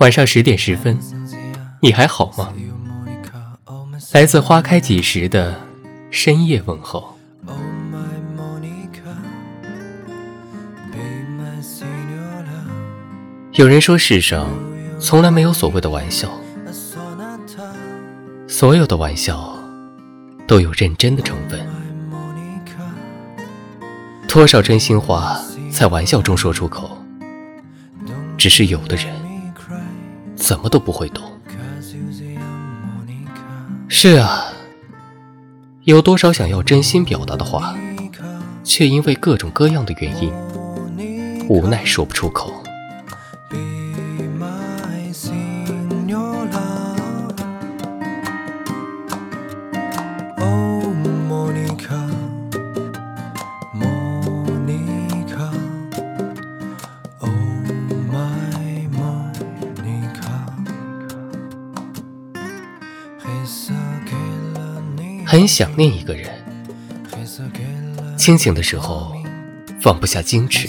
晚上十点十分，你还好吗？来自花开几时的深夜问候。有人说，世上从来没有所谓的玩笑，所有的玩笑都有认真的成分。多少真心话在玩笑中说出口，只是有的人怎么都不会懂。是啊，有多少想要真心表达的话，却因为各种各样的原因，无奈说不出口。很想念一个人，清醒的时候放不下矜持，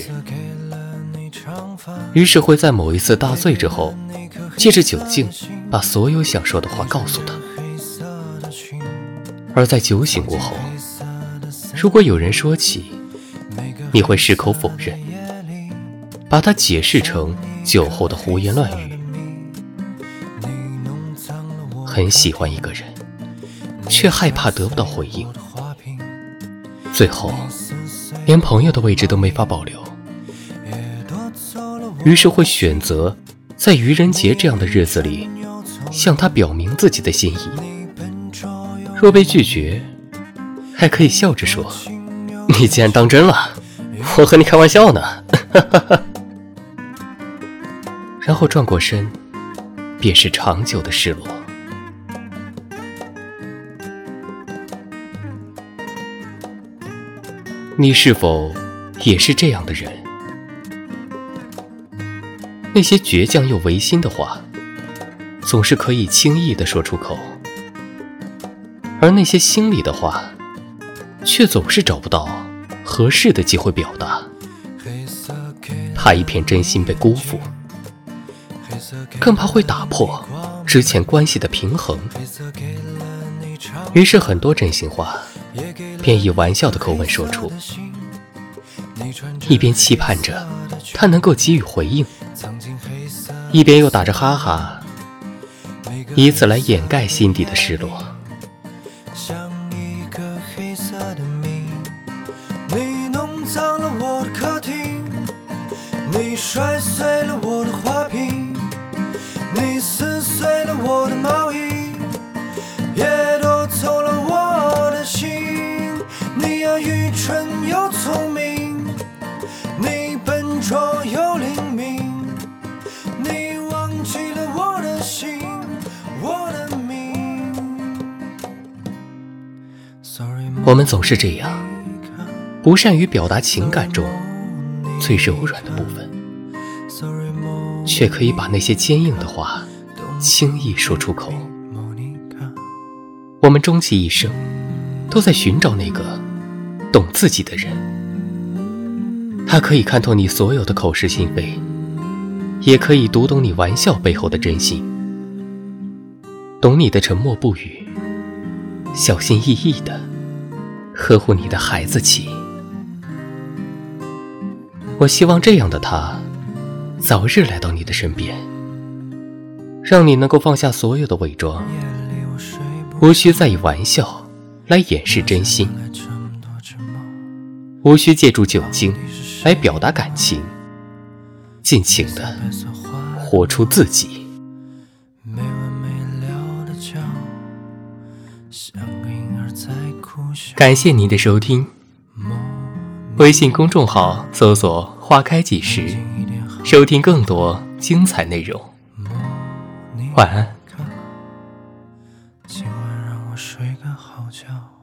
于是会在某一次大醉之后，借着酒劲把所有想说的话告诉他；而在酒醒过后，如果有人说起，你会矢口否认，把它解释成酒后的胡言乱语。很喜欢一个人。却害怕得不到回应，最后连朋友的位置都没法保留，于是会选择在愚人节这样的日子里向他表明自己的心意。若被拒绝，还可以笑着说：“你竟然当真了，我和你开玩笑呢。”然后转过身，便是长久的失落。你是否也是这样的人？那些倔强又违心的话，总是可以轻易的说出口；而那些心里的话，却总是找不到合适的机会表达，怕一片真心被辜负，更怕会打破之前关系的平衡。于是，很多真心话。便以玩笑的口吻说出，一边期盼着他能够给予回应，一边又打着哈哈，以此来掩盖心底的失落。摔碎了我的花瓶，我们总是这样，不善于表达情感中最柔软的部分，却可以把那些坚硬的话轻易说出口。我们终其一生，都在寻找那个懂自己的人，他可以看透你所有的口是心非，也可以读懂你玩笑背后的真心，懂你的沉默不语，小心翼翼的。呵护你的孩子气，我希望这样的他早日来到你的身边，让你能够放下所有的伪装，无需再以玩笑来掩饰真心，无需借助酒精来表达感情，尽情的活出自己。感谢您的收听。微信公众号搜索花开几时收听更多精彩内容。晚安。今晚让我睡个好觉。